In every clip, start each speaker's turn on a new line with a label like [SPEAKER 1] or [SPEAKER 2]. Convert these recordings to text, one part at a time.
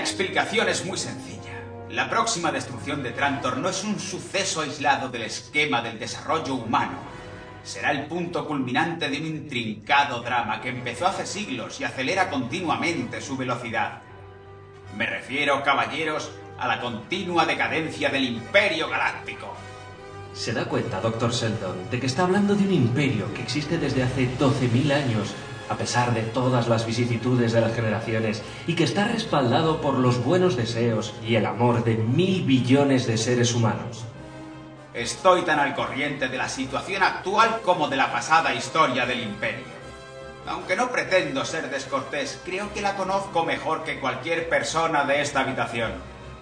[SPEAKER 1] La explicación es muy sencilla. La próxima destrucción de Trantor no es un suceso aislado del esquema del desarrollo humano. Será el punto culminante de un intrincado drama que empezó hace siglos y acelera continuamente su velocidad. Me refiero, caballeros, a la continua decadencia del Imperio Galáctico.
[SPEAKER 2] Se da cuenta, Dr. Sheldon, de que está hablando de un imperio que existe desde hace 12.000 años a pesar de todas las vicisitudes de las generaciones, y que está respaldado por los buenos deseos y el amor de mil billones de seres humanos.
[SPEAKER 1] Estoy tan al corriente de la situación actual como de la pasada historia del imperio. Aunque no pretendo ser descortés, creo que la conozco mejor que cualquier persona de esta habitación.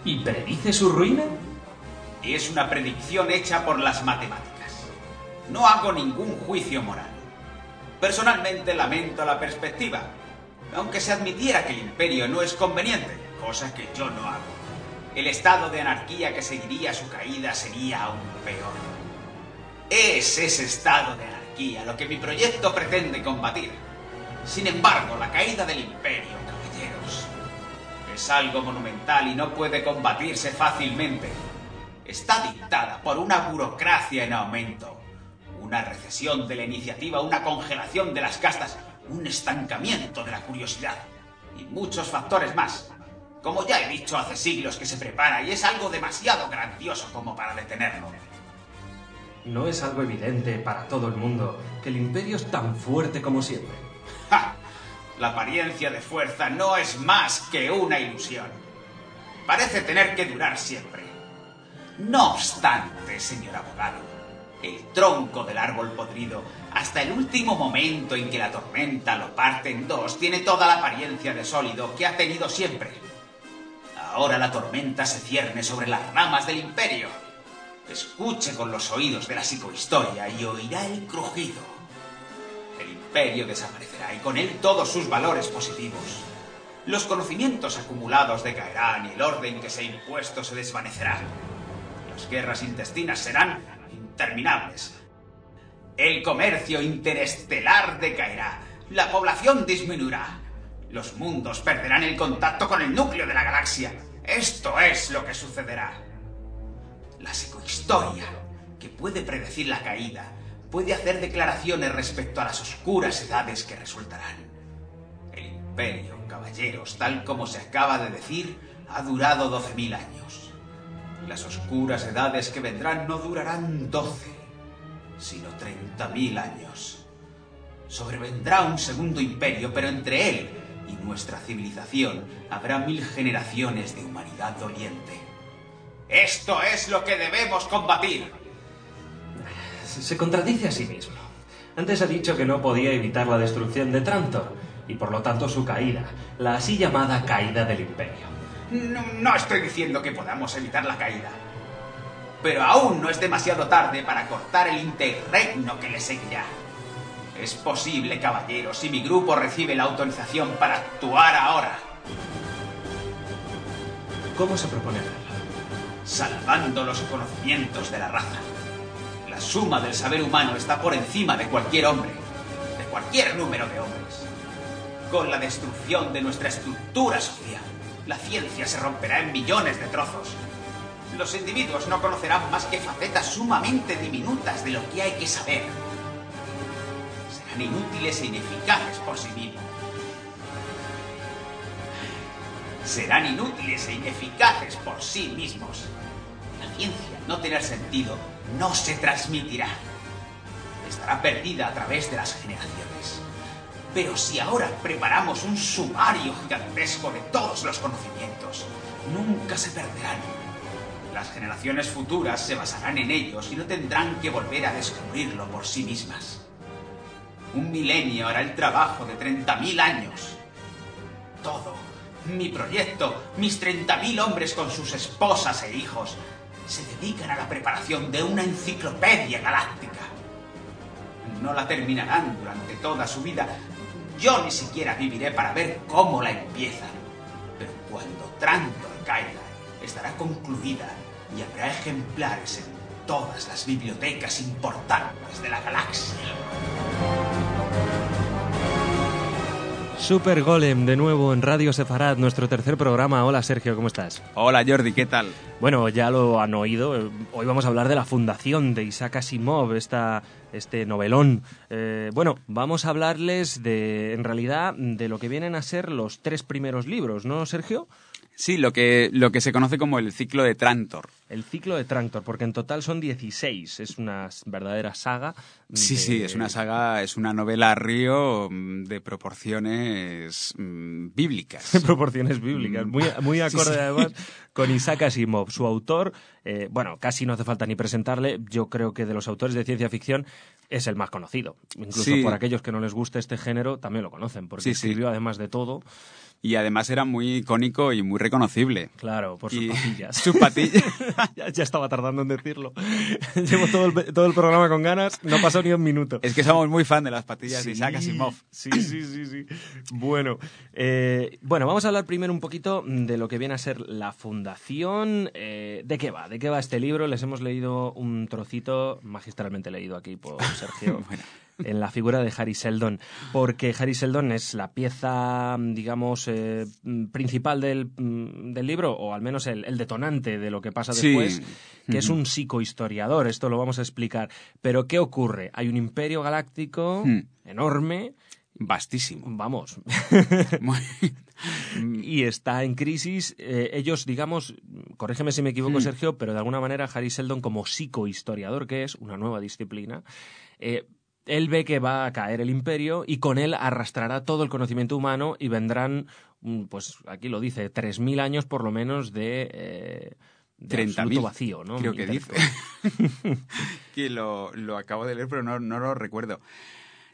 [SPEAKER 2] ¿Y predice su ruina?
[SPEAKER 1] Es una predicción hecha por las matemáticas. No hago ningún juicio moral. Personalmente lamento la perspectiva, aunque se admitiera que el imperio no es conveniente, cosa que yo no hago. El estado de anarquía que seguiría su caída sería aún peor. Es ese estado de anarquía lo que mi proyecto pretende combatir. Sin embargo, la caída del imperio, caballeros, es algo monumental y no puede combatirse fácilmente. Está dictada por una burocracia en aumento una recesión de la iniciativa, una congelación de las castas, un estancamiento de la curiosidad y muchos factores más. Como ya he dicho hace siglos que se prepara y es algo demasiado grandioso como para detenerlo.
[SPEAKER 2] No es algo evidente para todo el mundo que el imperio es tan fuerte como siempre.
[SPEAKER 1] ¡Ja! La apariencia de fuerza no es más que una ilusión. Parece tener que durar siempre. No obstante, señor abogado, el tronco del árbol podrido, hasta el último momento en que la tormenta lo parte en dos, tiene toda la apariencia de sólido que ha tenido siempre. Ahora la tormenta se cierne sobre las ramas del imperio. Escuche con los oídos de la psicohistoria y oirá el crujido. El imperio desaparecerá y con él todos sus valores positivos. Los conocimientos acumulados decaerán y el orden que se ha impuesto se desvanecerá. Las guerras intestinas serán El comercio interestelar decaerá. La población disminuirá. Los mundos perderán el contacto con el núcleo de la galaxia. Esto es lo que sucederá. La psicohistoria, que puede predecir la caída, puede hacer declaraciones respecto a las oscuras edades que resultarán. El imperio, caballeros, tal como se acaba de decir, ha durado 12.000 años. Las oscuras edades que vendrán no durarán doce, sino treinta mil años. Sobrevendrá un segundo imperio, pero entre él y nuestra civilización habrá mil generaciones de humanidad doliente. Esto es lo que debemos combatir.
[SPEAKER 2] Se contradice a sí mismo. Antes ha dicho que no podía evitar la destrucción de Trantor y por lo tanto su caída, la así llamada caída del imperio.
[SPEAKER 1] No, estoy diciendo que podamos evitar la caída. Pero aún no es demasiado tarde para cortar el interregno que le seguirá. Es posible, caballero, si mi grupo recibe la autorización para actuar ahora.
[SPEAKER 2] ¿Cómo se propone hacerlo?
[SPEAKER 1] Salvando los conocimientos de la raza. La suma del saber humano está por encima de cualquier hombre, de cualquier número de hombres. Con la destrucción de nuestra estructura social, la ciencia se romperá en millones de trozos. Los individuos no conocerán más que facetas sumamente diminutas de lo que hay que saber. Serán inútiles e ineficaces por sí mismos. Serán inútiles e ineficaces por sí mismos. La ciencia, no tener sentido, no se transmitirá. Estará perdida a través de las generaciones. Pero si ahora preparamos un sumario gigantesco de todos los conocimientos, nunca se perderán. Las generaciones futuras se basarán en ellos y no tendrán que volver a descubrirlo por sí mismas. Un milenio hará el trabajo de 30.000 años. Todo, mi proyecto, mis 30.000 hombres con sus esposas e hijos, se dedican a la preparación de una enciclopedia galáctica. No la terminarán durante toda su vida, yo ni siquiera viviré para ver cómo la empiezan. Pero cuando Trantor caiga, estará concluida y habrá ejemplares en todas las bibliotecas importantes de la galaxia.
[SPEAKER 2] Super Golem de nuevo en Radio Sefarad, nuestro tercer programa. Hola Sergio, ¿cómo estás?
[SPEAKER 1] Hola Jordi, ¿qué tal?
[SPEAKER 2] Bueno, ya lo han oído. Hoy vamos a hablar de la fundación de Isaac Asimov, esta, este novelón. Eh, bueno, vamos a hablarles de, en realidad, de lo que vienen a ser los tres primeros libros, ¿no, Sergio?
[SPEAKER 1] Sí, lo que, lo que se conoce como el ciclo de Trantor.
[SPEAKER 2] El ciclo de Trantor, porque en total son 16. Es una verdadera saga.
[SPEAKER 1] Sí, sí, es una saga, es una novela río mm, de proporciones mm, bíblicas.
[SPEAKER 2] De proporciones bíblicas, muy, muy acorde además con Isaac Asimov, su autor. Eh, bueno, casi no hace falta ni presentarle. Yo creo que de los autores de ciencia ficción es el más conocido. Incluso por aquellos que no les gusta este género también lo conocen, porque escribió además de todo
[SPEAKER 1] y además era muy icónico y muy reconocible.
[SPEAKER 2] Claro, por sus patillas.
[SPEAKER 1] Sus patillas.
[SPEAKER 2] ya, estaba tardando en decirlo. Llevo todo el, todo el programa con ganas, no pasó ni un minuto.
[SPEAKER 1] Es que somos muy fan de las patillas de Isaac Asimov.
[SPEAKER 2] Sí, sí, sí, sí. Bueno, eh, bueno, vamos a hablar primero un poquito de lo que viene a ser la fundación. Eh, ¿De qué va? ¿De qué va este libro? Les hemos leído un trocito, magistralmente leído aquí por Sergio. bueno en la figura de Harry Seldon, porque Harry Seldon es la pieza, digamos, eh, principal del, mm, del, libro, o al menos el, detonante de lo que pasa después, que es un psicohistoriador, esto lo vamos a explicar. Pero ¿qué ocurre? Hay un imperio galáctico hmm. enorme.
[SPEAKER 1] Vastísimo.
[SPEAKER 2] Vamos. y está en crisis. Eh, ellos, digamos, corrígeme si me equivoco, hmm. Sergio, pero de alguna manera Harry Seldon, como psicohistoriador, que es una nueva disciplina, eh, él ve que va a caer el imperio y con él arrastrará todo el conocimiento humano y vendrán, mm, pues aquí lo dice, 3.000 años por lo menos de... Eh, de vacío, ¿no?
[SPEAKER 1] Creo que dice. que lo, acabo de leer, pero no, lo recuerdo.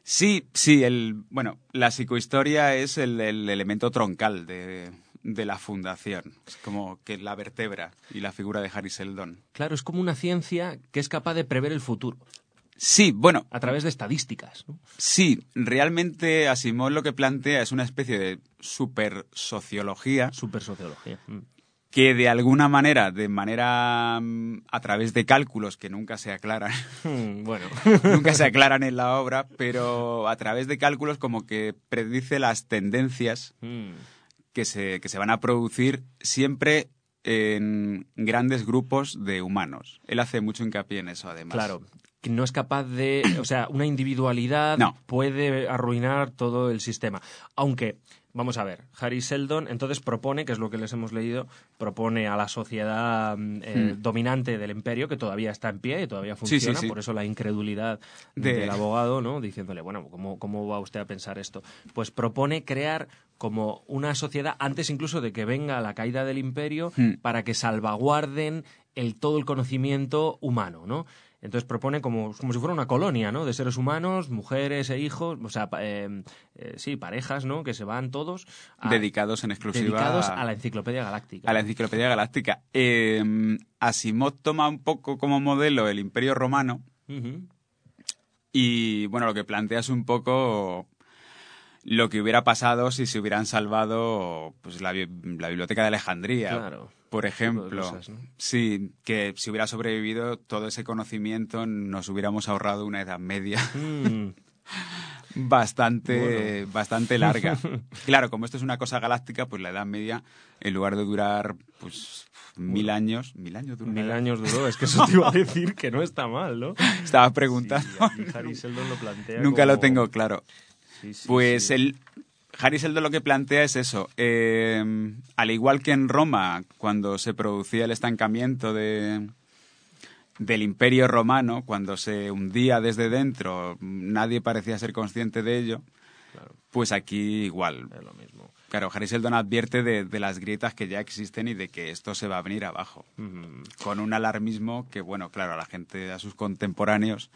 [SPEAKER 1] Sí, sí, el, bueno, la psicohistoria es el, elemento troncal de, de, la fundación. Es como que la vertebra y la figura de Harry Seldon.
[SPEAKER 2] Claro, es como una ciencia que es capaz de prever el futuro.
[SPEAKER 1] Sí, bueno.
[SPEAKER 2] A través de estadísticas.
[SPEAKER 1] Sí, realmente Asimov lo que plantea es una especie de super sociología.
[SPEAKER 2] Super sociología. Mm.
[SPEAKER 1] Que de alguna manera, de manera mm, a través de cálculos que nunca se aclaran,
[SPEAKER 2] mm, bueno,
[SPEAKER 1] nunca se aclaran en la obra, pero a través de cálculos como que predice las tendencias que, se, que se van a producir siempre en grandes grupos de humanos. Él hace mucho hincapié en eso, además.
[SPEAKER 2] Claro, no es capaz de, o sea, una individualidad puede arruinar todo el sistema. Aunque, vamos a ver, Harry Seldon entonces propone, que es lo que les hemos leído, propone a la sociedad mm, eh, hmm. dominante del imperio, que todavía está en pie y todavía funciona, por eso la incredulidad del abogado, ¿no? Diciéndole, bueno, ¿cómo, ¿cómo va usted a pensar esto? Pues propone crear como una sociedad, antes incluso de que venga la caída del imperio, hmm. para que salvaguarden el, todo el conocimiento humano, ¿no? Entonces propone como, como si fuera una colonia, ¿no? De seres humanos, mujeres e hijos, o sea, eh, eh, sí, parejas, ¿no? Que se van todos.
[SPEAKER 1] dedicados en exclusiva.
[SPEAKER 2] Dedicados a la Enciclopedia Galáctica.
[SPEAKER 1] A la Enciclopedia Galáctica. Eh, Asimov toma un poco como modelo el Imperio Romano. Y bueno, lo que plantea es un poco lo que hubiera pasado si se hubieran salvado pues, la, biblioteca de Alejandría, por ejemplo. Sí, que si hubiera sobrevivido todo ese conocimiento nos hubiéramos ahorrado una edad media. Mm. bastante, bastante larga. claro, como esto es una cosa galáctica, pues la Edad Media, en lugar de durar pues mil años, mil años
[SPEAKER 2] duró. Mil años duró, es que eso te iba a decir que no está mal, ¿no?
[SPEAKER 1] Estaba preguntando.
[SPEAKER 2] lo plantea
[SPEAKER 1] Nunca lo tengo claro pues el Seldon lo que plantea es eso. Eh, al igual que en Roma, cuando se producía el estancamiento de, del imperio romano, cuando se hundía desde dentro, nadie parecía ser consciente de ello, pues aquí igual.
[SPEAKER 2] Es lo mismo.
[SPEAKER 1] Claro, Harry Seldon advierte de, las grietas que ya existen y de que esto se va a venir abajo. Con un alarmismo que, bueno, claro, a la gente, a sus contemporáneos,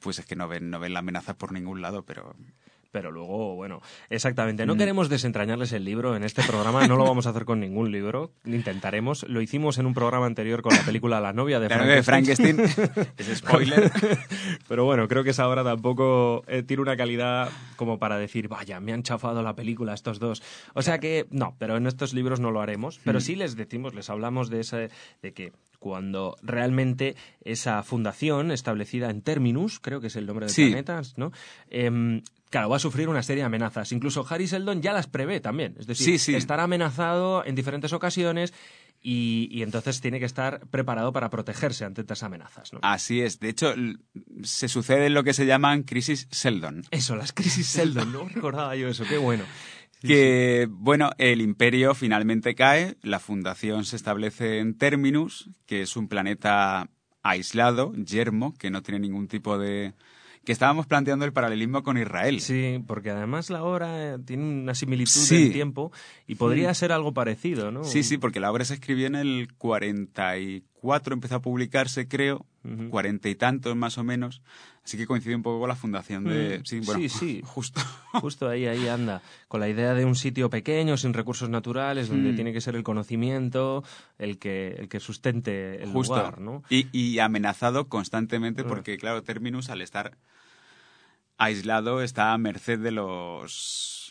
[SPEAKER 1] pues es que no ven, no ven la amenaza por ningún lado, pero
[SPEAKER 2] pero luego, bueno, exactamente. No mm. queremos desentrañarles el libro en este programa, no lo vamos a hacer con ningún libro, intentaremos. Lo hicimos en un programa anterior con la película La novia de
[SPEAKER 1] Frankenstein. es spoiler.
[SPEAKER 2] pero bueno, creo que esa obra tampoco eh, tiene una calidad como para decir, vaya, me han chafado la película estos dos. O sea que, no, pero en estos libros no lo haremos. Pero mm. sí les decimos, les hablamos de, ese, de que cuando realmente esa fundación establecida en Terminus, creo que es el nombre del planeta, ¿no? Em, Claro, va a sufrir una serie de amenazas. Incluso Harry Seldon ya las prevé también. Es decir, estará amenazado en diferentes ocasiones y, entonces tiene que estar preparado para protegerse ante estas amenazas.
[SPEAKER 1] Así es. De hecho, se sucede lo que se llaman crisis Seldon.
[SPEAKER 2] Eso, las crisis Seldon. No recordaba yo eso. Qué bueno.
[SPEAKER 1] Que, bueno, el imperio finalmente cae, la fundación se establece en Terminus, que es un planeta aislado, yermo, que no tiene ningún tipo de, que estábamos planteando el paralelismo con Israel.
[SPEAKER 2] Sí, porque además la obra eh, tiene una similitud en tiempo y podría ser algo parecido, ¿no?
[SPEAKER 1] Sí, sí, porque la obra se escribió en el 44, empezó a publicarse, creo, cuarenta y tantos más o menos, así que coincide un poco con la fundación de...
[SPEAKER 2] Mm. Sí, sí, sí, justo. Justo ahí, ahí anda, con la idea de un sitio pequeño, sin recursos naturales, donde mm. tiene que ser el conocimiento el que, el que sustente el lugar, ¿no?
[SPEAKER 1] Y, y amenazado constantemente mm. porque, claro, Terminus, al estar aislado está a merced de los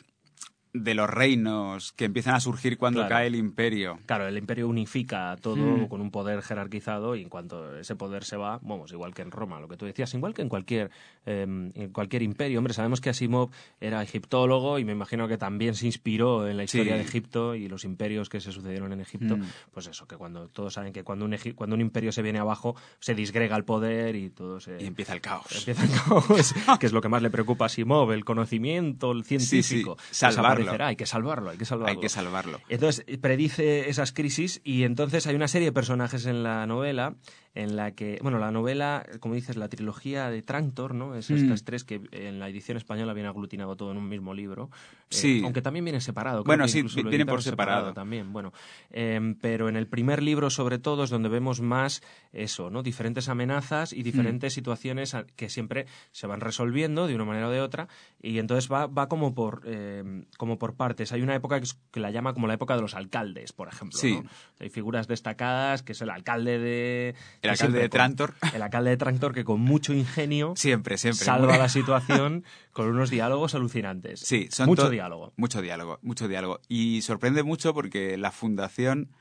[SPEAKER 1] de los reinos que empiezan a surgir cuando cae el imperio.
[SPEAKER 2] Claro, el imperio unifica todo hmm. con un poder jerarquizado y en cuanto ese poder se va, vamos, igual que en Roma, lo que tú decías, igual que en cualquier, em, en cualquier imperio. Hombre, sabemos que Asimov era egiptólogo y me imagino que también se inspiró en la historia de Egipto y los imperios que se sucedieron en Egipto. Hmm. Pues eso, que cuando todos saben que cuando un, cuando un imperio se viene abajo, se disgrega el poder y todo se...
[SPEAKER 1] Y empieza el caos.
[SPEAKER 2] Empieza el caos, que es lo que más le preocupa a Asimov, el conocimiento, el científico.
[SPEAKER 1] Sí,
[SPEAKER 2] hay que salvarlo, hay que salvarlo.
[SPEAKER 1] Hay que salvarlo.
[SPEAKER 2] Entonces, predice esas crisis y entonces hay una serie de personajes en la novela en la que, bueno, la novela, como dices, la trilogía de Trantor, ¿no? Es estas mm. tres que en la edición española viene aglutinado todo en un mismo libro. Eh, sí. aunque también viene separado.
[SPEAKER 1] bueno, sí, viene por separado.
[SPEAKER 2] También, bueno. Em, pero en el primer libro, sobre todo, es donde vemos más eso, ¿no? Diferentes amenazas y diferentes mm. situaciones que siempre se van resolviendo de una manera o de otra y entonces va, va como, por, em, como por partes. Hay una época que, la llama como la época de los alcaldes, por ejemplo, sí. Hay figuras destacadas, que es el alcalde de
[SPEAKER 1] el alcalde de Trantor.
[SPEAKER 2] El alcalde de Trantor que con mucho ingenio
[SPEAKER 1] siempre, siempre,
[SPEAKER 2] salva la situación con unos diálogos alucinantes.
[SPEAKER 1] Sí,
[SPEAKER 2] son mucho diálogo.
[SPEAKER 1] Mucho diálogo, mucho diálogo. Y sorprende mucho porque la fundación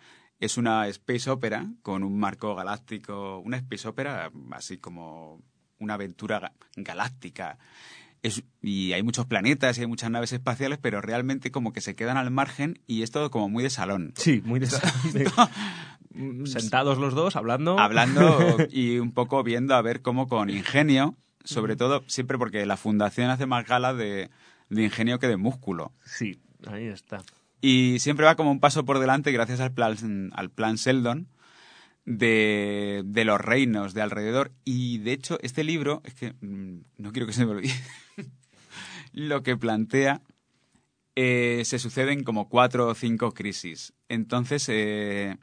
[SPEAKER 1] es una space opera con un marco galáctico, una space opera así como una aventura galáctica. Y hay muchos planetas y hay muchas naves espaciales, pero realmente como que se quedan al margen y es todo como muy de salón.
[SPEAKER 2] Sí, muy de salón. Mm, sentados los dos hablando.
[SPEAKER 1] Hablando y un poco viendo a ver cómo con ingenio, sobre todo siempre porque la fundación hace más gala de, ingenio que de músculo.
[SPEAKER 2] Sí, ahí está.
[SPEAKER 1] Y siempre va como un paso por delante gracias al plan, al plan Sheldon de, de los reinos de alrededor. Y de hecho, este libro, es que mm, no quiero que se me olvide, lo que plantea eh, se suceden como cuatro o cinco crisis. Entonces, eh,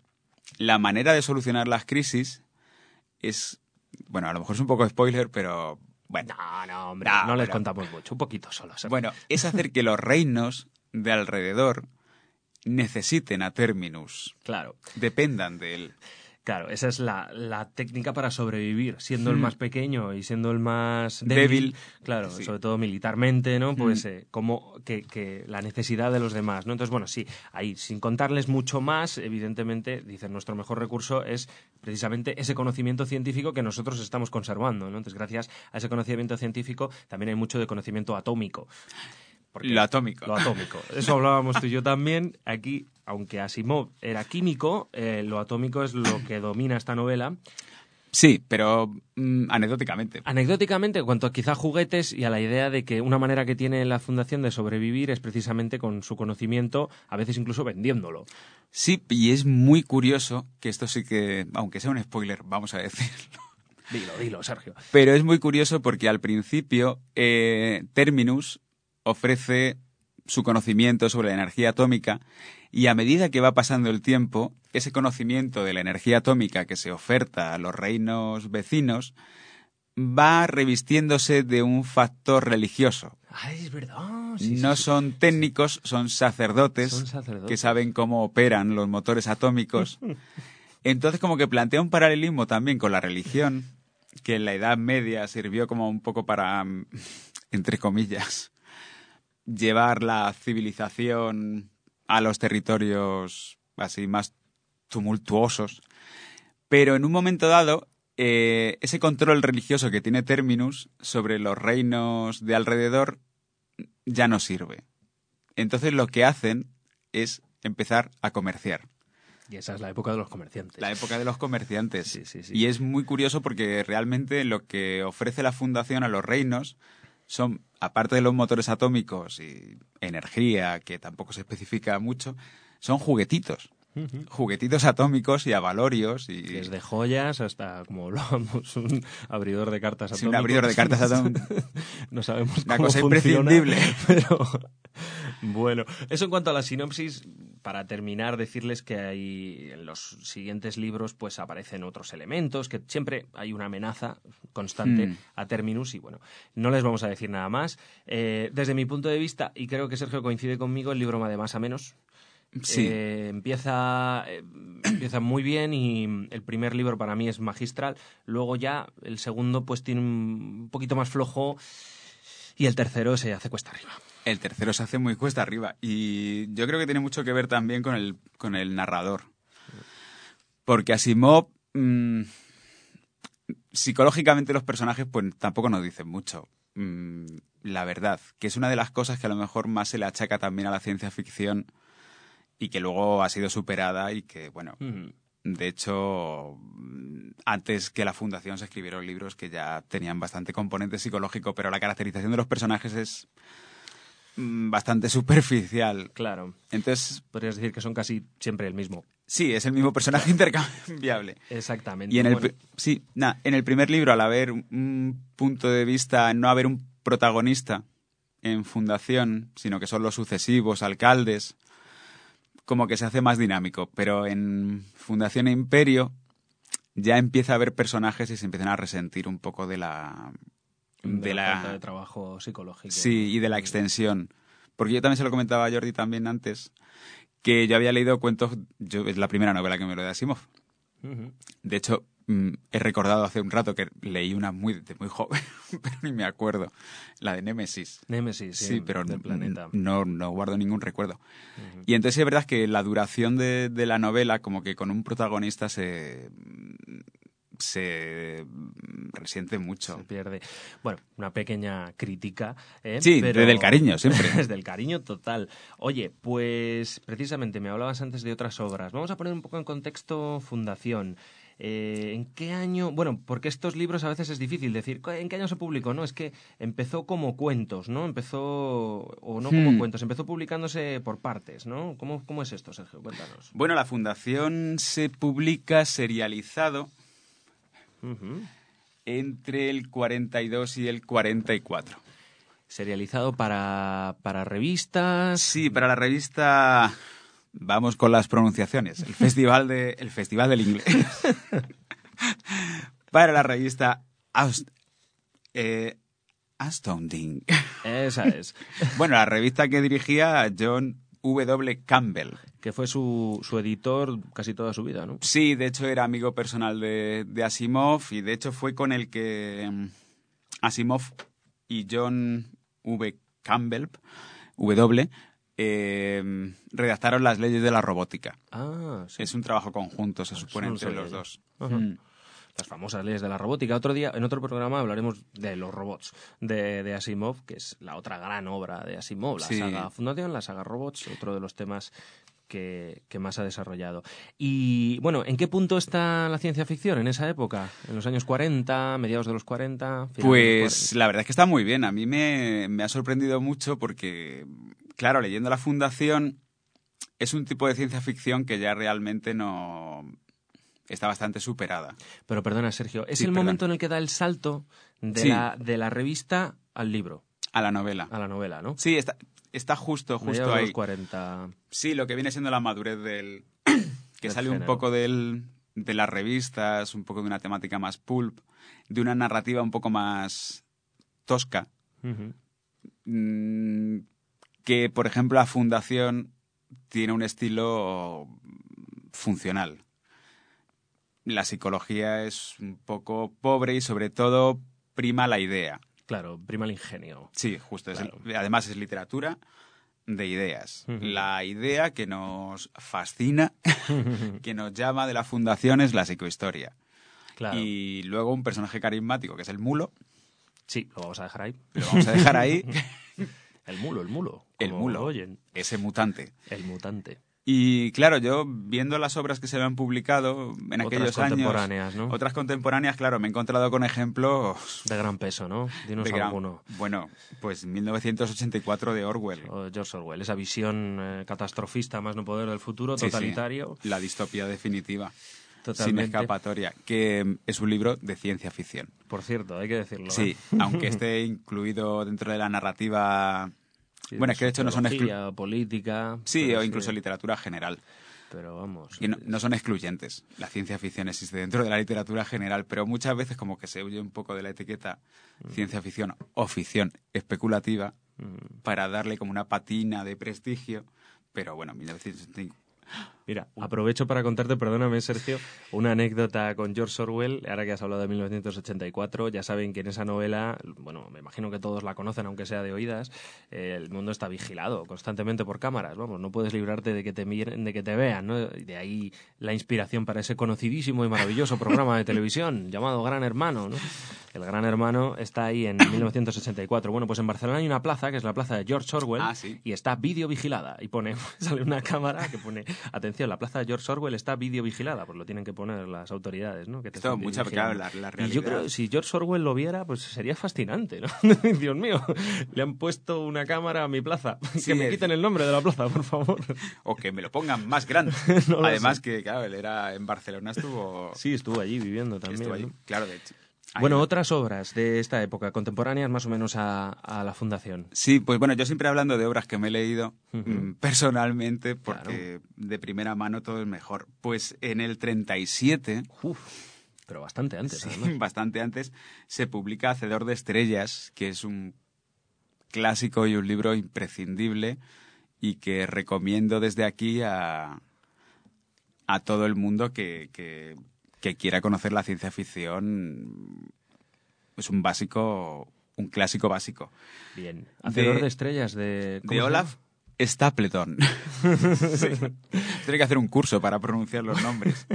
[SPEAKER 1] la manera de solucionar las crisis es, bueno, a lo mejor es un poco spoiler, pero bueno.
[SPEAKER 2] No, no, hombre, no, les contamos mucho, un poquito solo.
[SPEAKER 1] Bueno, es hacer que los reinos de alrededor necesiten a Terminus.
[SPEAKER 2] Claro.
[SPEAKER 1] Dependan de él.
[SPEAKER 2] Claro, esa es la, la técnica para sobrevivir, siendo el hmm. más pequeño y siendo el más débil, claro, sobre todo militarmente, ¿no? Pues hmm. eh, como que, que, la necesidad de los demás, ¿no? Entonces, bueno, sí, ahí, sin contarles mucho más, evidentemente, dicen, nuestro mejor recurso es precisamente ese conocimiento científico que nosotros estamos conservando, ¿no? Entonces, gracias a ese conocimiento científico, también hay mucho de conocimiento atómico.
[SPEAKER 1] Lo atómico.
[SPEAKER 2] Lo atómico. Eso hablábamos tú y yo también. Aquí aunque Asimov era químico, eh, lo atómico es lo que domina esta novela.
[SPEAKER 1] Sí, pero mm, anecdóticamente.
[SPEAKER 2] Anecdóticamente, en cuanto a quizá juguetes y a la idea de que una manera que tiene la Fundación de sobrevivir es precisamente con su conocimiento, a veces incluso vendiéndolo.
[SPEAKER 1] Sí, y es muy curioso que esto sí que, aunque sea un spoiler, vamos a decirlo.
[SPEAKER 2] Dilo, dilo, Sergio.
[SPEAKER 1] Pero es muy curioso porque al principio eh, Terminus ofrece su conocimiento sobre la energía atómica y a medida que va pasando el tiempo, ese conocimiento de la energía atómica que se oferta a los reinos vecinos va revistiéndose de un factor religioso.
[SPEAKER 2] Ay, es verdad.
[SPEAKER 1] no son técnicos, son sacerdotes, que saben cómo operan los motores atómicos. Entonces como que plantea un paralelismo también con la religión, que en la Edad Media sirvió como un poco para, entre comillas, llevar la civilización a los territorios así más tumultuosos. Pero en un momento dado, eh, ese control religioso que tiene Terminus sobre los reinos de alrededor ya no sirve. Entonces lo que hacen es empezar a comerciar.
[SPEAKER 2] Y esa es la época de los comerciantes.
[SPEAKER 1] La época de los comerciantes.
[SPEAKER 2] Sí, sí, sí.
[SPEAKER 1] Y es muy curioso porque realmente lo que ofrece la fundación a los reinos son, aparte de los motores atómicos y energía, que tampoco se especifica mucho, son juguetitos. Juguetitos atómicos y avalorios y...
[SPEAKER 2] Desde joyas hasta, como hablábamos, un abridor de cartas
[SPEAKER 1] Sí, un abridor de cartas atómicos.
[SPEAKER 2] no sabemos
[SPEAKER 1] Una
[SPEAKER 2] cómo
[SPEAKER 1] cosa
[SPEAKER 2] funciona,
[SPEAKER 1] imprescindible.
[SPEAKER 2] Pero bueno, eso en cuanto a la sinopsis, para terminar, decirles que hay en los siguientes libros pues aparecen otros elementos, que siempre hay una amenaza constante
[SPEAKER 1] Hmm.
[SPEAKER 2] a Terminus y bueno, no les vamos a decir nada más. Eh, desde mi punto de vista, y creo que Sergio coincide conmigo, el libro va de más a menos.
[SPEAKER 1] Sí.
[SPEAKER 2] Eh, empieza, eh, empieza muy bien y el primer libro para mí es magistral. Luego ya el segundo pues tiene un poquito más flojo y el tercero se hace cuesta arriba.
[SPEAKER 1] El tercero se hace muy cuesta arriba y yo creo que tiene mucho que ver también con el, con el narrador. Porque Asimov, mm, psicológicamente los personajes pues tampoco nos dicen mucho. Mm, la verdad, que es una de las cosas que a lo mejor más se le achaca también a la ciencia ficción y que luego ha sido superada y que, bueno, de hecho, mm, antes que la fundación se escribieron libros que ya tenían bastante componente psicológico, pero la caracterización de los personajes es bastante superficial.
[SPEAKER 2] Claro,
[SPEAKER 1] Entonces,
[SPEAKER 2] podrías decir que son casi siempre el mismo.
[SPEAKER 1] sí, es el mismo personaje intercambiable.
[SPEAKER 2] Exactamente.
[SPEAKER 1] Y en el,
[SPEAKER 2] Bueno,
[SPEAKER 1] sí, na, en el primer libro, al haber un punto de vista, no haber un protagonista en fundación, sino que son los sucesivos alcaldes, como que se hace más dinámico. Pero en Fundación e Imperio ya empieza a haber personajes y se empiezan a resentir un poco de la...
[SPEAKER 2] de, la, falta de trabajo psicológico.
[SPEAKER 1] Sí, y de la extensión. Porque yo también se lo comentaba a Jordi también antes, que yo había leído cuentos, yo, es la primera novela que me lo de Asimov. De hecho, mm, he recordado hace un rato que leí una muy, de muy joven, pero ni me acuerdo, la de Némesis.
[SPEAKER 2] Némesis, sí,
[SPEAKER 1] Sí, pero
[SPEAKER 2] del planeta.
[SPEAKER 1] No, no guardo ningún recuerdo. Y entonces es verdad que la duración de, de la novela, como que con un protagonista se, se resiente mucho.
[SPEAKER 2] Se pierde. Bueno, una pequeña crítica. ¿eh?
[SPEAKER 1] Sí,
[SPEAKER 2] Pero-
[SPEAKER 1] desde el cariño, siempre.
[SPEAKER 2] desde el cariño total. Oye, pues precisamente me hablabas antes de otras obras. Vamos a poner un poco en contexto Fundación. Eh, ¿En qué año? Bueno, porque estos libros a veces es difícil decir en qué año se publicó, ¿no? Es que empezó como cuentos, ¿no? Empezó, o no como
[SPEAKER 1] Hmm.
[SPEAKER 2] cuentos, empezó publicándose por partes, ¿no? ¿Cómo, cómo es esto, Sergio? Cuéntanos.
[SPEAKER 1] Bueno, la fundación se publica serializado Entre el 42 y el 44.
[SPEAKER 2] Serializado para, para revistas.
[SPEAKER 1] Sí, para la revista vamos con las pronunciaciones. El festival de el festival del inglés. para la revista Aust- eh, Astounding.
[SPEAKER 2] Esa es.
[SPEAKER 1] Bueno, la revista que dirigía John W. Campbell.
[SPEAKER 2] que fue su, su editor casi toda su vida, ¿no?
[SPEAKER 1] Sí, de hecho era amigo personal de, de Asimov y de hecho fue con el que mm, Asimov y John V. Campbell, W, eh, redactaron las leyes de la robótica.
[SPEAKER 2] Ah, sí.
[SPEAKER 1] Es un trabajo conjunto, se
[SPEAKER 2] Ah,
[SPEAKER 1] supone,
[SPEAKER 2] no
[SPEAKER 1] entre
[SPEAKER 2] lo
[SPEAKER 1] los dos.
[SPEAKER 2] yo. Ajá.
[SPEAKER 1] Mm.
[SPEAKER 2] Las famosas leyes de la robótica. Otro día, en otro programa, hablaremos de los robots de, de Asimov, que es la otra gran obra de Asimov, la
[SPEAKER 1] Sí.
[SPEAKER 2] saga Fundación, la saga Robots, otro de los temas que, que más ha desarrollado. Y, bueno, ¿en qué punto está la ciencia ficción en esa época? ¿En los años 40, mediados de los 40? finales de los
[SPEAKER 1] Pues la verdad es que está muy bien. A mí me, me ha sorprendido mucho porque, claro, leyendo La Fundación es un tipo de ciencia ficción que ya realmente no está bastante superada.
[SPEAKER 2] Pero perdona, Sergio, es
[SPEAKER 1] Sí,
[SPEAKER 2] el
[SPEAKER 1] perdón.
[SPEAKER 2] momento en el que da el salto de,
[SPEAKER 1] Sí.
[SPEAKER 2] la, de la revista al libro,
[SPEAKER 1] A la novela.
[SPEAKER 2] a la novela, ¿no?
[SPEAKER 1] Sí, está, está justo, justo
[SPEAKER 2] de
[SPEAKER 1] ahí.
[SPEAKER 2] los 40.
[SPEAKER 1] Sí, lo que viene siendo la madurez del... que
[SPEAKER 2] Del
[SPEAKER 1] sale un poco del, de las revistas, un poco de una temática más pulp, de una narrativa un poco más tosca, mm, que, por ejemplo, la Fundación tiene un estilo funcional. La psicología es un poco pobre y, sobre todo, prima la idea.
[SPEAKER 2] Claro, prima el ingenio.
[SPEAKER 1] Sí, justo. es además, es literatura de ideas. La idea que nos fascina, que nos llama de la Fundación, es la psicohistoria.
[SPEAKER 2] Claro.
[SPEAKER 1] Y luego un personaje carismático, que es el mulo,
[SPEAKER 2] Sí, lo vamos a dejar ahí.
[SPEAKER 1] lo vamos a dejar ahí.
[SPEAKER 2] El mulo, el mulo.
[SPEAKER 1] El mulo.
[SPEAKER 2] lo oyen.
[SPEAKER 1] Ese mutante.
[SPEAKER 2] El mutante.
[SPEAKER 1] Y claro, yo viendo las obras que se le han publicado en
[SPEAKER 2] Otras
[SPEAKER 1] aquellos años,
[SPEAKER 2] contemporáneas, ¿no?
[SPEAKER 1] otras contemporáneas, claro, me he encontrado con ejemplos
[SPEAKER 2] De gran peso, ¿no? Dinos
[SPEAKER 1] de gran-
[SPEAKER 2] alguno.
[SPEAKER 1] Bueno, pues 1984 de Orwell.
[SPEAKER 2] O George Orwell, esa visión eh, catastrofista, más no poder del futuro,
[SPEAKER 1] Sí, sí.
[SPEAKER 2] totalitario.
[SPEAKER 1] La distopía definitiva.
[SPEAKER 2] Totalmente.
[SPEAKER 1] Sin escapatoria. Que es un libro de ciencia ficción.
[SPEAKER 2] Por cierto, hay que decirlo.
[SPEAKER 1] Sí,
[SPEAKER 2] ¿eh?
[SPEAKER 1] aunque esté incluido dentro de la narrativa.
[SPEAKER 2] Sí,
[SPEAKER 1] bueno, es que de hecho no son exclu-
[SPEAKER 2] sociología, política.
[SPEAKER 1] Sí, o incluso literatura general.
[SPEAKER 2] Pero vamos.
[SPEAKER 1] Y no, no son excluyentes. La ciencia ficción existe dentro de la literatura general, pero muchas veces como que se huye un poco de la etiqueta ciencia ficción o ficción especulativa
[SPEAKER 2] Mm.
[SPEAKER 1] para darle como una patina de prestigio. Pero bueno, 1975.
[SPEAKER 2] Mira, aprovecho para contarte, perdóname Sergio, una anécdota con George Orwell, ahora que has hablado de 1984, ya saben que en esa novela, bueno, me imagino que todos la conocen, aunque sea de oídas, eh, el mundo está vigilado constantemente por cámaras, vamos, no puedes librarte de que te miren, de que te vean, ¿no? De ahí la inspiración para ese conocidísimo y maravilloso programa de televisión llamado Gran Hermano, ¿no? El Gran Hermano está ahí en 1984. Bueno, pues en Barcelona hay una plaza, que es la plaza de George Orwell,
[SPEAKER 1] Ah, sí.
[SPEAKER 2] y está vídeo vigilada. Y pone, sale una cámara que pone, atención, la plaza de George Orwell está vídeo vigilada, pues lo tienen que poner las autoridades, ¿no? Que te
[SPEAKER 1] Esto, mucha- claro, la- la
[SPEAKER 2] Y yo
[SPEAKER 1] realidad.
[SPEAKER 2] creo, si George Orwell lo viera, pues sería fascinante, ¿no? Dios mío, le han puesto una cámara a mi plaza.
[SPEAKER 1] Sí,
[SPEAKER 2] que me
[SPEAKER 1] es-
[SPEAKER 2] quiten el nombre de la plaza, por favor.
[SPEAKER 1] O que me lo pongan más grande.
[SPEAKER 2] No
[SPEAKER 1] Además
[SPEAKER 2] sé.
[SPEAKER 1] que, claro, él era en Barcelona, estuvo...
[SPEAKER 2] Sí, estuvo allí viviendo también.
[SPEAKER 1] estuvo ahí.
[SPEAKER 2] ¿no?
[SPEAKER 1] Claro, de hecho.
[SPEAKER 2] Bueno, otras obras de esta época, contemporáneas más o menos a, a la fundación.
[SPEAKER 1] Sí, pues bueno, yo siempre hablando de obras que me he leído mm, personalmente, porque de primera mano todo es mejor. Pues en el 37,
[SPEAKER 2] Uf, pero bastante antes,
[SPEAKER 1] sí,
[SPEAKER 2] además.
[SPEAKER 1] bastante antes, se publica Hacedor de Estrellas, que es un clásico y un libro imprescindible y que recomiendo desde aquí a, a todo el mundo que, que- que quiera conocer la ciencia ficción. Es un básico, un clásico básico.
[SPEAKER 2] Bien. Hacedor de,
[SPEAKER 1] De-
[SPEAKER 2] estrellas de... ¿cómo
[SPEAKER 1] de Olaf Stapleton. Sí. Tiene que hacer un curso para pronunciar los nombres.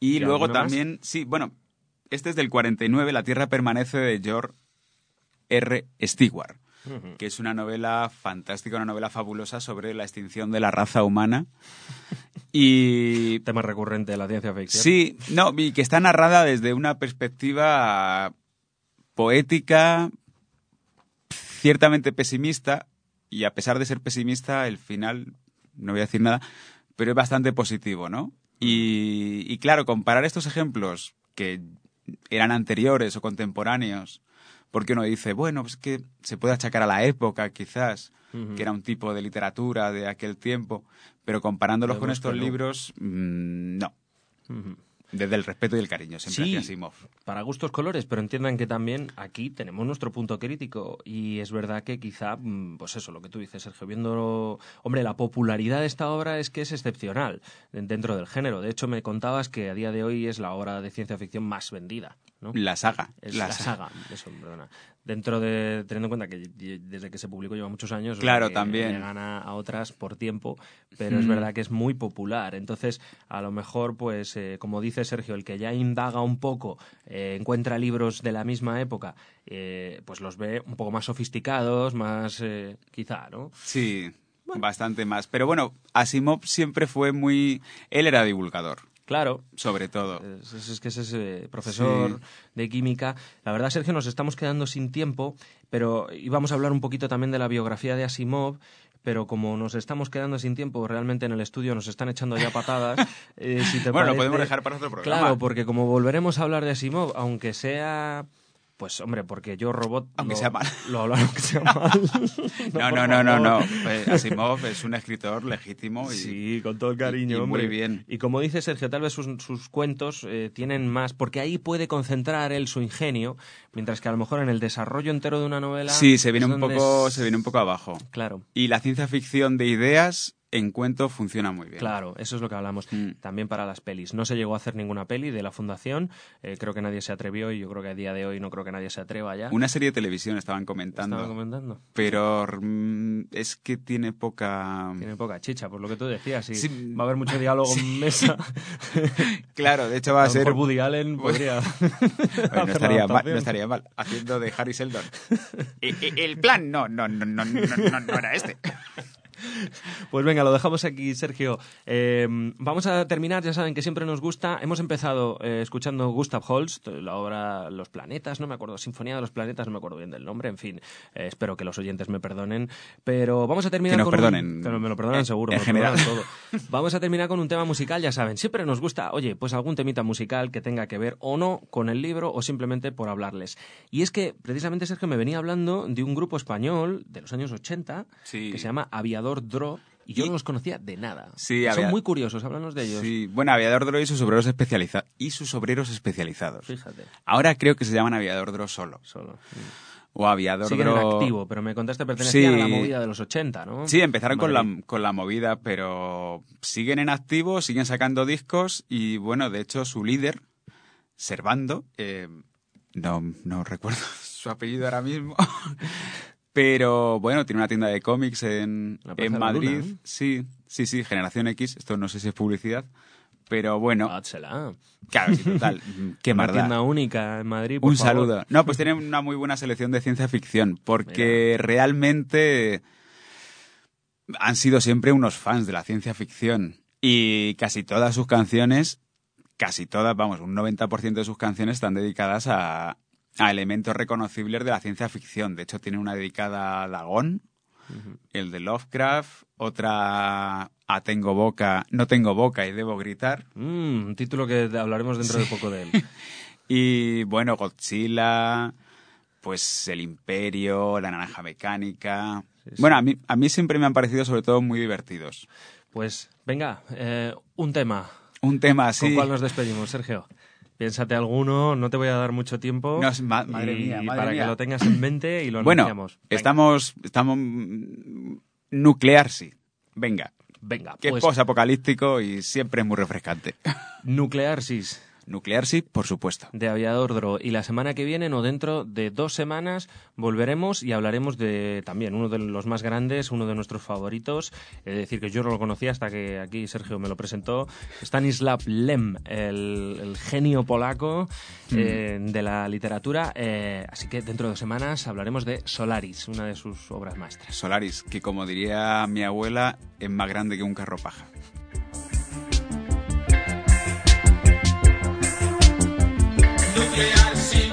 [SPEAKER 1] Y
[SPEAKER 2] ¿Y
[SPEAKER 1] luego
[SPEAKER 2] más?
[SPEAKER 1] también, sí, bueno, este es del 49, La Tierra permanece de George R. Stewart, que es una novela fantástica, una novela fabulosa sobre la extinción de la raza humana. Y
[SPEAKER 2] Tema recurrente de la ciencia ficción.
[SPEAKER 1] Sí, no, y que está narrada desde una perspectiva poética, ciertamente pesimista, y a pesar de ser pesimista, el final, no voy a decir nada, pero es bastante positivo, ¿no? Y, y claro, comparar estos ejemplos que eran anteriores o contemporáneos, porque uno dice, bueno, pues que se puede achacar a la época, quizás, que era un tipo de literatura de aquel tiempo, pero comparándolos con estos
[SPEAKER 2] no.
[SPEAKER 1] libros, mm, no. Desde el respeto y el cariño, siempre
[SPEAKER 2] Sí.
[SPEAKER 1] hacia.
[SPEAKER 2] Para gustos colores, pero entiendan que también aquí tenemos nuestro punto crítico y es verdad que quizá, mm, pues eso, lo que tú dices, Sergio, viendo, hombre, la popularidad de esta obra es que es excepcional dentro del género. De hecho, me contabas que a día de hoy es la obra de ciencia ficción más vendida, ¿no?
[SPEAKER 1] La saga.
[SPEAKER 2] Es la, saga, eso, perdona. Dentro de, teniendo en cuenta que desde que se publicó lleva muchos años, o sea
[SPEAKER 1] Claro, también.
[SPEAKER 2] le gana a otras por tiempo, pero es
[SPEAKER 1] Mm.
[SPEAKER 2] verdad que es muy popular. Entonces, a lo mejor, pues, eh, como dice Sergio, el que ya indaga un poco, eh, encuentra libros de la misma época, eh, pues los ve un poco más sofisticados, más, eh, quizá, ¿no?
[SPEAKER 1] Sí, bastante más. Pero bueno, Asimov siempre fue muy... Él era divulgador,
[SPEAKER 2] Claro,
[SPEAKER 1] sobre todo.
[SPEAKER 2] Es, es- es que es ese profesor
[SPEAKER 1] Sí.
[SPEAKER 2] de química. La verdad, Sergio, nos estamos quedando sin tiempo, pero íbamos a hablar un poquito también de la biografía de Asimov. Pero como nos estamos quedando sin tiempo, realmente en el estudio nos están echando ya patadas. eh, si te
[SPEAKER 1] Bueno, lo podemos dejar para otro programa.
[SPEAKER 2] Claro, porque como volveremos a hablar de Asimov, aunque sea. Pues hombre, porque yo robot.
[SPEAKER 1] Aunque
[SPEAKER 2] lo-
[SPEAKER 1] sea mal.
[SPEAKER 2] Lo hablo aunque sea mal.
[SPEAKER 1] No, no, no, no, no. Pues Asimov es un escritor legítimo y...
[SPEAKER 2] Sí, con todo el cariño,
[SPEAKER 1] y- y muy bien.
[SPEAKER 2] Y como dice Sergio, tal vez sus, sus cuentos eh, tienen más, porque ahí puede concentrar él su ingenio, mientras que a lo mejor en el desarrollo entero de una novela.
[SPEAKER 1] Sí, se viene un poco,
[SPEAKER 2] es-
[SPEAKER 1] se viene un poco abajo.
[SPEAKER 2] Claro.
[SPEAKER 1] Y la ciencia ficción de ideas en cuento funciona muy bien.
[SPEAKER 2] Claro, eso es lo que hablamos.
[SPEAKER 1] Mm.
[SPEAKER 2] También para las pelis. No se llegó a hacer ninguna peli de la fundación. eh, creo que nadie se atrevió y yo creo que a día de hoy no creo que nadie se atreva ya.
[SPEAKER 1] Una serie de televisión estaban comentando,
[SPEAKER 2] Estaba comentando.
[SPEAKER 1] pero mm, es que tiene poca...
[SPEAKER 2] Tiene poca chicha, por lo que tú decías. y
[SPEAKER 1] Sí.
[SPEAKER 2] Va a haber mucho diálogo en mesa.
[SPEAKER 1] Claro, de hecho va a ser...
[SPEAKER 2] mejor Woody Allen podría.
[SPEAKER 1] Oye, no, estaría mal, no estaría mal, haciendo de Harry Seldon. E- e- El plan no, no, no, no, no, no, no era este.
[SPEAKER 2] Pues venga, lo dejamos aquí, Sergio. Eh, vamos a terminar, ya saben que siempre nos gusta. Hemos empezado eh, escuchando Gustav Holst, la obra Los Planetas, no me acuerdo, Sinfonía de los Planetas, no me acuerdo bien del nombre, en fin. eh, espero que los oyentes me perdonen. Pero vamos a terminar
[SPEAKER 1] Que nos
[SPEAKER 2] con un- pero me lo perdonan seguro,
[SPEAKER 1] en general.
[SPEAKER 2] todo. Vamos a terminar con un tema musical, ya saben. Siempre nos gusta, oye, pues algún temita musical que tenga que ver o no con el libro o simplemente por hablarles. Y es que precisamente Sergio me venía hablando de un grupo español de los años 80
[SPEAKER 1] Sí.
[SPEAKER 2] que se llama Aviador Dro y yo no los conocía de nada.
[SPEAKER 1] Sí,
[SPEAKER 2] Son muy curiosos, háblanos de ellos.
[SPEAKER 1] Sí, bueno, Aviador Dro y sus obreros especializados. Y sus obreros especializados.
[SPEAKER 2] Fíjate,
[SPEAKER 1] Ahora creo que se llaman Aviador Dro solo.
[SPEAKER 2] solo.
[SPEAKER 1] O Aviador
[SPEAKER 2] Siguen en
[SPEAKER 1] Dro...
[SPEAKER 2] activo, pero me contaste pertenecían
[SPEAKER 1] Sí.
[SPEAKER 2] a la movida de los 80, ¿no?
[SPEAKER 1] Sí, empezaron con la, con la movida, pero siguen en activo, siguen sacando discos y bueno, de hecho su líder, Servando, eh, no, no recuerdo su apellido ahora mismo, pero bueno, tiene una tienda de cómics en, en Madrid. Sí, sí, sí, Generación X, esto no sé si es publicidad, pero bueno,
[SPEAKER 2] Hádsela.
[SPEAKER 1] claro, sí, total, qué
[SPEAKER 2] Una tienda única en Madrid, por
[SPEAKER 1] Un
[SPEAKER 2] favor.
[SPEAKER 1] saludo. No, pues tienen una muy buena selección de ciencia ficción, porque realmente han sido siempre unos fans de la ciencia ficción. Y casi todas sus canciones, casi todas, vamos, un 90% de sus canciones están dedicadas a, a elementos reconocibles de la ciencia ficción. De hecho, tiene una dedicada a Dagón, el de Lovecraft, otra a Tengo boca, no tengo boca y debo gritar.
[SPEAKER 2] Mm, un título que hablaremos dentro de poco de él.
[SPEAKER 1] Y bueno, Godzilla, pues el Imperio, la Naranja Mecánica.
[SPEAKER 2] Sí, sí.
[SPEAKER 1] Bueno, a mí, a mí siempre me han parecido sobre todo muy divertidos.
[SPEAKER 2] Pues venga, eh, un tema.
[SPEAKER 1] Un tema
[SPEAKER 2] ¿Con
[SPEAKER 1] así.
[SPEAKER 2] cuál nos despedimos, Sergio? Piénsate alguno, no te voy a dar mucho tiempo.
[SPEAKER 1] No, es ma- madre
[SPEAKER 2] y
[SPEAKER 1] mía, madre
[SPEAKER 2] para
[SPEAKER 1] mía.
[SPEAKER 2] que lo tengas en mente y lo
[SPEAKER 1] Bueno,
[SPEAKER 2] anunciamos.
[SPEAKER 1] Estamos, estamos nuclear, sí. Venga,
[SPEAKER 2] Venga,
[SPEAKER 1] que
[SPEAKER 2] pues
[SPEAKER 1] es posapocalíptico y siempre es muy refrescante.
[SPEAKER 2] Nuclearsis
[SPEAKER 1] nuclear, sí, por supuesto.
[SPEAKER 2] de Aviador Dro. Y la semana que viene, o dentro de dos semanas, volveremos y hablaremos de también uno de los más grandes, uno de nuestros favoritos. Es decir, que yo no lo conocía hasta que aquí Sergio me lo presentó. Stanislav Lem, el, el genio polaco eh, de la literatura. Eh, así que dentro de dos semanas hablaremos de Solaris, una de sus obras maestras.
[SPEAKER 1] Solaris, que como diría mi abuela, es más grande que un carro paja.
[SPEAKER 3] Nuclear, sí,